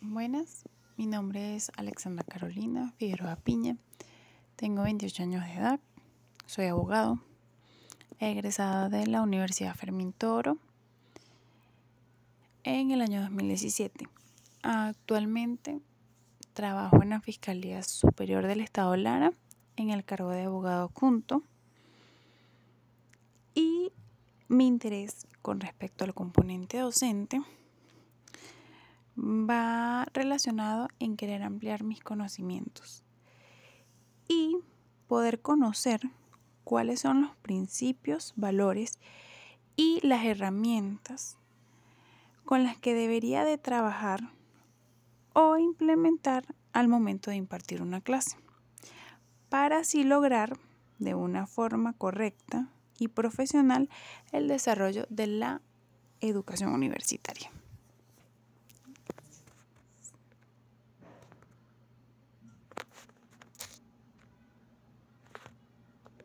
Buenas, mi nombre es Alexandra Carolina Figueroa Piña, tengo 28 años de edad, soy abogado, egresada de la Universidad Fermín Toro en el año 2017. Actualmente trabajo en la Fiscalía Superior del Estado Lara en el cargo de abogado junto y mi interés con respecto al componente docente va relacionado en querer ampliar mis conocimientos y poder conocer cuáles son los principios, valores y las herramientas con las que debería de trabajar o implementar al momento de impartir una clase, para así lograr de una forma correcta y profesional el desarrollo de la educación universitaria.